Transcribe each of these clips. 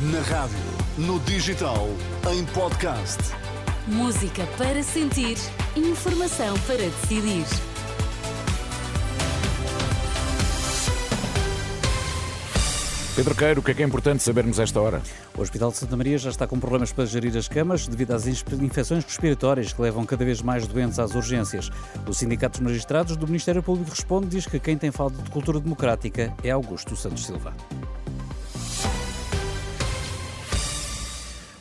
Na rádio, no digital, em podcast. Música para sentir, informação para decidir. Pedro Queiro, o que é que é importante sabermos esta hora? O Hospital de Santa Maria já está com problemas para gerir as camas devido às infecções respiratórias que levam cada vez mais doentes às urgências. O Sindicato dos Magistrados do Ministério Público responde e diz que quem tem falta de cultura democrática é Augusto Santos Silva.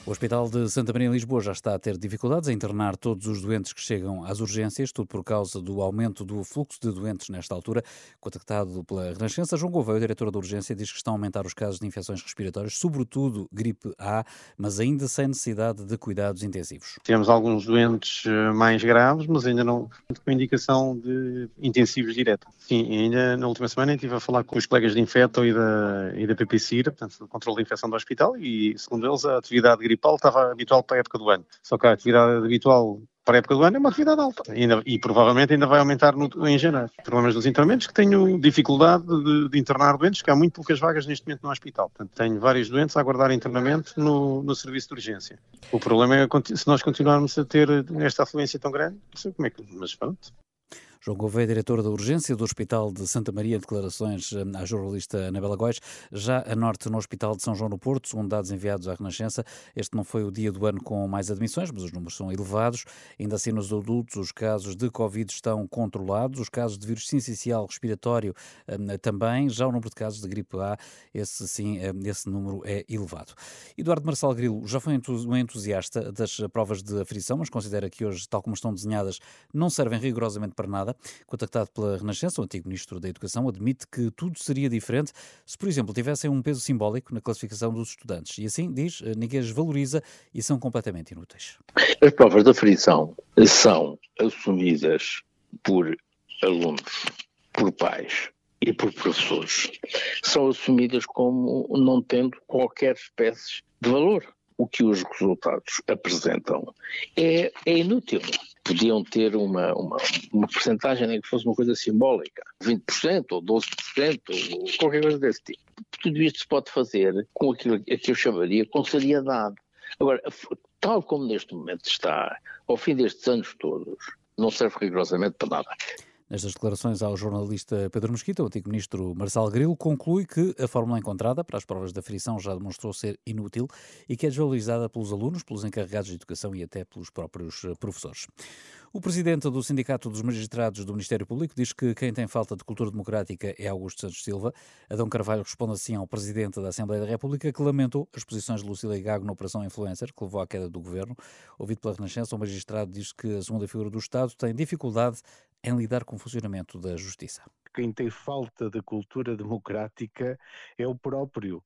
O Hospital de Santa Maria em Lisboa já está a ter dificuldades em internar todos os doentes que chegam às urgências, tudo por causa do aumento do fluxo de doentes nesta altura. Contactado pela Renascença, João Gouveia, diretor da urgência, diz que estão a aumentar os casos de infecções respiratórias, sobretudo gripe A, mas ainda sem necessidade de cuidados intensivos. Temos alguns doentes eh, mais graves, mas ainda não com indicação de intensivos direto. Sim, ainda na última semana estive a falar com os colegas de Infeto e da, e da PPCIRA, portanto, do controle de infecção do hospital, e segundo eles a atividade gripal gripal estava habitual para a época do ano. Só que a atividade habitual para a época do ano é uma atividade alta ainda, e provavelmente ainda vai aumentar no, em janeiro. Problemas dos internamentos que tenho dificuldade de, de, internar doentes, que há muito poucas vagas neste momento no hospital. Portanto, tenho vários doentes a aguardar internamento no, no serviço de urgência. O problema é se nós continuarmos a ter esta afluência tão grande, não sei como é que, mas pronto, João Gouveia, diretor da urgência do Hospital de Santa Maria, declarações eh, à jornalista Anabela Góis. Já a norte, no Hospital de São João do Porto, segundo dados enviados à Renascença, este não foi o dia do ano com mais admissões, mas os números são elevados. Ainda assim, nos adultos, os casos de Covid estão controlados, os casos de vírus sincicial respiratório eh, também. Já o número de casos de gripe A, esse sim, eh, esse número é elevado. Eduardo Marçal Grilo já foi um entusiasta das provas de aflição, mas considera que hoje, tal como estão desenhadas, não servem rigorosamente para nada. Contactado pela Renascença, o antigo Ministro da Educação admite que tudo seria diferente se, por exemplo, tivessem um peso simbólico na classificação dos estudantes. E assim, diz, ninguém as valoriza e são completamente inúteis. As provas de aflição são assumidas por alunos, por pais e por professores. São assumidas como não tendo qualquer espécie de valor. O que os resultados apresentam é, é inútil podiam ter uma, uma, uma porcentagem nem que fosse uma coisa simbólica, 20% ou 12% ou qualquer coisa desse tipo. Tudo isto se pode fazer com aquilo que eu chamaria com seriedade. Agora, tal como neste momento está, ao fim destes anos todos, não serve rigorosamente para nada. Nestas declarações ao jornalista Pedro Mesquita, o antigo ministro Marcelo Grilo conclui que a fórmula encontrada para as provas da frição já demonstrou ser inútil e que é desvalorizada pelos alunos, pelos encarregados de educação e até pelos próprios eh, professores. O presidente do Sindicato dos Magistrados do Ministério Público diz que quem tem falta de cultura democrática é Augusto Santos Silva. Adão Carvalho responde assim ao presidente da Assembleia da República que lamentou as posições de Lucília Gago na Operação Influencer, que levou à queda do governo. Ouvido pela Renascença, o magistrado diz que a segunda figura do Estado tem dificuldade em lidar com o funcionamento da justiça. Quem tem falta de cultura democrática é o próprio,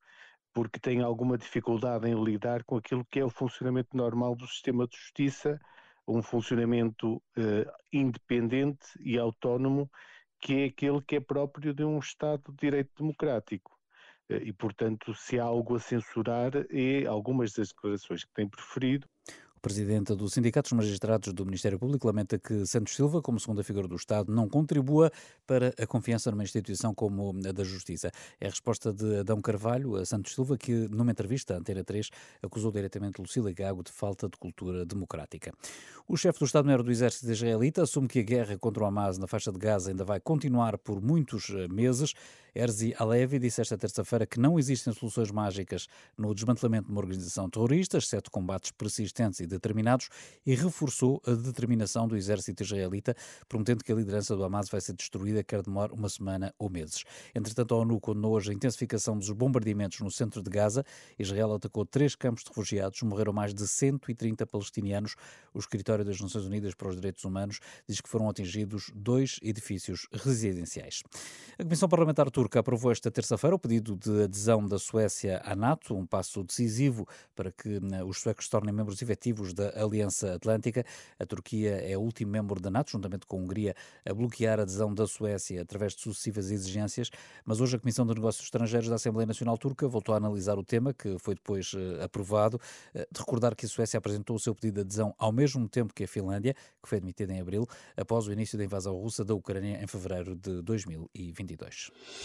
porque tem alguma dificuldade em lidar com aquilo que é o funcionamento normal do sistema de justiça, um funcionamento eh, independente e autónomo, que é aquele que é próprio de um Estado de direito democrático. Eh, e, portanto, se há algo a censurar, é algumas das declarações que tem preferido. Presidente do Sindicato dos Magistrados do Ministério Público lamenta que Santos Silva, como segunda figura do Estado, não contribua para a confiança numa instituição como a da Justiça. É a resposta de Adão Carvalho a Santos Silva, que, numa entrevista à Antena 3, acusou diretamente Lucília Gago de falta de cultura democrática. O chefe do Estado-Maior do Exército israelita assume que a guerra contra o Hamas na faixa de Gaza ainda vai continuar por muitos eh, meses. Erzi Alevi disse esta terça-feira que não existem soluções mágicas no desmantelamento de uma organização terrorista, exceto combates persistentes e determinados, e reforçou a determinação do exército israelita, prometendo que a liderança do Hamas vai ser destruída, quer demorar uma semana ou meses. Entretanto, a ONU condenou hoje a intensificação dos bombardeamentos no centro de Gaza. Israel atacou três campos de refugiados, morreram mais de 130 palestinianos. O escritório das Nações Unidas para os Direitos Humanos diz que foram atingidos dois edifícios residenciais. A Comissão Parlamentar aprovou esta terça-feira o pedido de adesão da Suécia à NATO, um passo decisivo para que né, os suecos se tornem membros efetivos da Aliança Atlântica. A Turquia é o último membro da NATO, juntamente com a Hungria, a bloquear a adesão da Suécia através de sucessivas exigências. Mas hoje a Comissão de Negócios Estrangeiros da Assembleia Nacional Turca voltou a analisar o tema, que foi depois uh, aprovado. Uh, de recordar que a Suécia apresentou o seu pedido de adesão ao mesmo tempo que a Finlândia, que foi admitida em abril, após o início da invasão russa da Ucrânia em fevereiro de 2022.